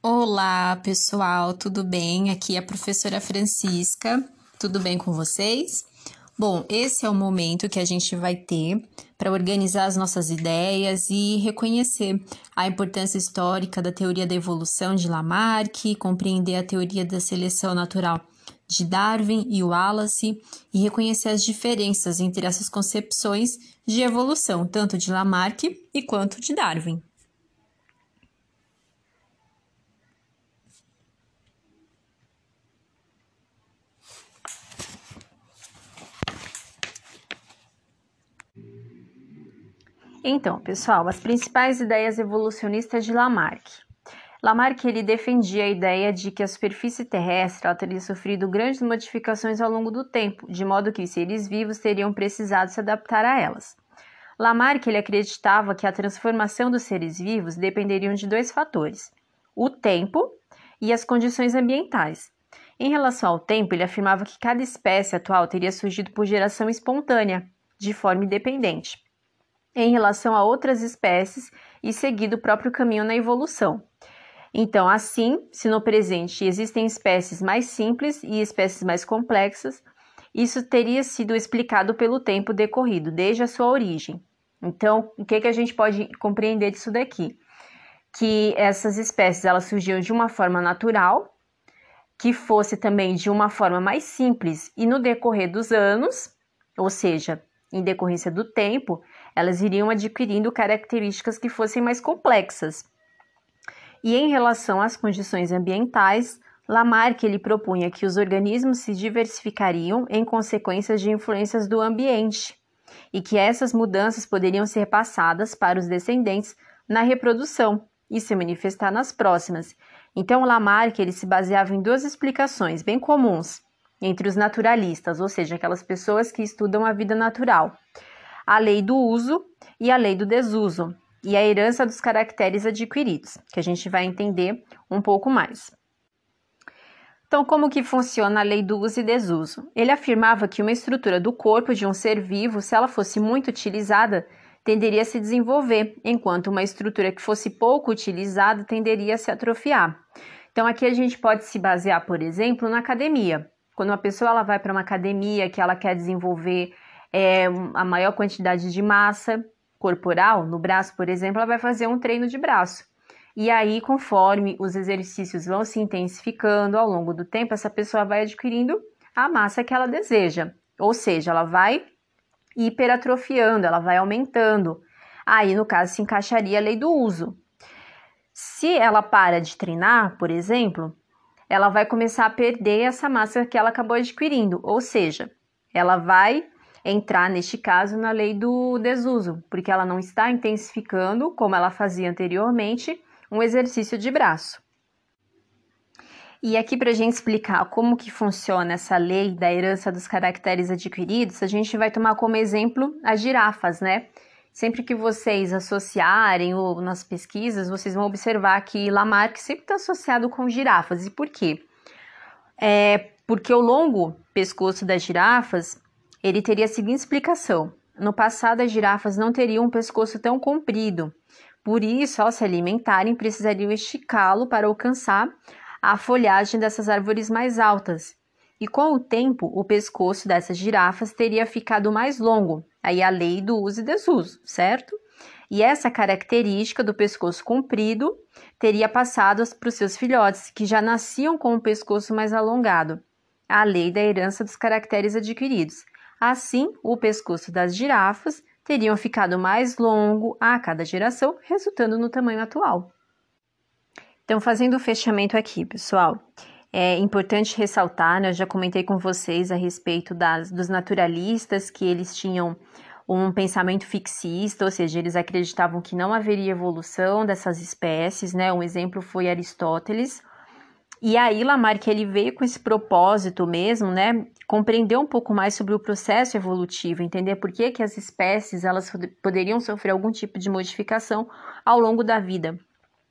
Olá, pessoal, tudo bem? Aqui é a professora Francisca. Tudo bem com vocês? Bom, esse é o momento que a gente vai ter para organizar as nossas ideias e reconhecer a importância histórica da teoria da evolução de Lamarck, compreender a teoria da seleção natural de Darwin e Wallace e reconhecer as diferenças entre essas concepções de evolução, tanto de Lamarck e quanto de Darwin. Então, pessoal, as principais ideias evolucionistas de Lamarck. Lamarck ele defendia a ideia de que a superfície terrestre teria sofrido grandes modificações ao longo do tempo, de modo que os seres vivos teriam precisado se adaptar a elas. Lamarck ele acreditava que a transformação dos seres vivos dependeriam de dois fatores: o tempo e as condições ambientais. Em relação ao tempo, ele afirmava que cada espécie atual teria surgido por geração espontânea, de forma independente em relação a outras espécies e seguido o próprio caminho na evolução. Então, assim, se no presente existem espécies mais simples e espécies mais complexas, isso teria sido explicado pelo tempo decorrido, desde a sua origem. Então, o que, que a gente pode compreender disso daqui? Que essas espécies elas surgiram de uma forma natural, que fosse também de uma forma mais simples, e no decorrer dos anos, ou seja, em decorrência do tempo, elas iriam adquirindo características que fossem mais complexas. E em relação às condições ambientais, Lamarck ele propunha que os organismos se diversificariam em consequência de influências do ambiente e que essas mudanças poderiam ser passadas para os descendentes na reprodução e se manifestar nas próximas. Então, Lamarck ele se baseava em duas explicações bem comuns entre os naturalistas, ou seja, aquelas pessoas que estudam a vida natural a lei do uso e a lei do desuso, e a herança dos caracteres adquiridos, que a gente vai entender um pouco mais. Então, como que funciona a lei do uso e desuso? Ele afirmava que uma estrutura do corpo de um ser vivo, se ela fosse muito utilizada, tenderia a se desenvolver, enquanto uma estrutura que fosse pouco utilizada tenderia a se atrofiar. Então, aqui a gente pode se basear, por exemplo, na academia. Quando uma pessoa ela vai para uma academia que ela quer desenvolver é, a maior quantidade de massa corporal, no braço, por exemplo, ela vai fazer um treino de braço. E aí, conforme os exercícios vão se intensificando ao longo do tempo, essa pessoa vai adquirindo a massa que ela deseja. Ou seja, ela vai hiperatrofiando, ela vai aumentando. Aí, no caso, se encaixaria a lei do uso. Se ela para de treinar, por exemplo, ela vai começar a perder essa massa que ela acabou adquirindo, ou seja, ela vai entrar, neste caso, na lei do desuso, porque ela não está intensificando, como ela fazia anteriormente, um exercício de braço. E aqui para a gente explicar como que funciona essa lei da herança dos caracteres adquiridos, a gente vai tomar como exemplo as girafas, né? Sempre que vocês associarem ou nas pesquisas, vocês vão observar que Lamarck sempre está associado com girafas. E por quê? É porque o longo pescoço das girafas ele teria a seguinte explicação: no passado, as girafas não teriam um pescoço tão comprido, por isso, ao se alimentarem, precisariam esticá-lo para alcançar a folhagem dessas árvores mais altas. E com o tempo, o pescoço dessas girafas teria ficado mais longo, aí a lei do uso e desuso, certo? E essa característica do pescoço comprido teria passado para os seus filhotes, que já nasciam com o pescoço mais alongado, a lei da herança dos caracteres adquiridos. Assim, o pescoço das girafas teriam ficado mais longo a cada geração, resultando no tamanho atual. Então, fazendo o fechamento aqui, pessoal, é importante ressaltar, né, eu já comentei com vocês a respeito das, dos naturalistas, que eles tinham um pensamento fixista, ou seja, eles acreditavam que não haveria evolução dessas espécies, né? Um exemplo foi Aristóteles. E aí Lamarck ele veio com esse propósito mesmo, né, compreender um pouco mais sobre o processo evolutivo, entender por que, que as espécies elas poderiam sofrer algum tipo de modificação ao longo da vida.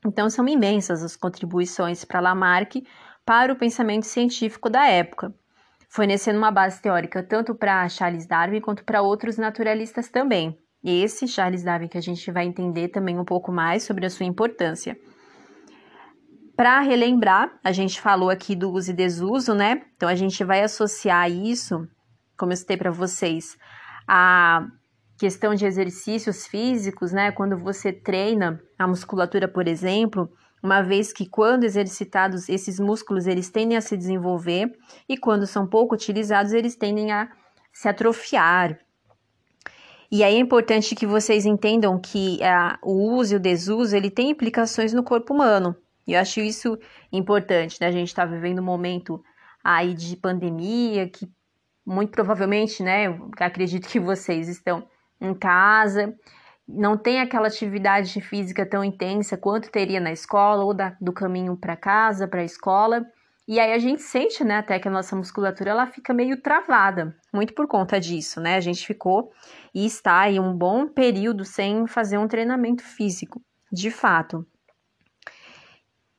Então são imensas as contribuições para Lamarck para o pensamento científico da época. fornecendo uma base teórica tanto para Charles Darwin quanto para outros naturalistas também. Esse Charles Darwin que a gente vai entender também um pouco mais sobre a sua importância. Para relembrar, a gente falou aqui do uso e desuso, né? Então a gente vai associar isso, como eu citei para vocês, a questão de exercícios físicos, né? Quando você treina a musculatura, por exemplo, uma vez que quando exercitados esses músculos eles tendem a se desenvolver e quando são pouco utilizados eles tendem a se atrofiar. E aí é importante que vocês entendam que a, o uso e o desuso ele tem implicações no corpo humano. E eu acho isso importante, né? A gente está vivendo um momento aí de pandemia, que muito provavelmente, né? Acredito que vocês estão em casa, não tem aquela atividade física tão intensa quanto teria na escola, ou da, do caminho para casa, para a escola. E aí a gente sente, né, até que a nossa musculatura ela fica meio travada, muito por conta disso, né? A gente ficou e está aí um bom período sem fazer um treinamento físico, de fato.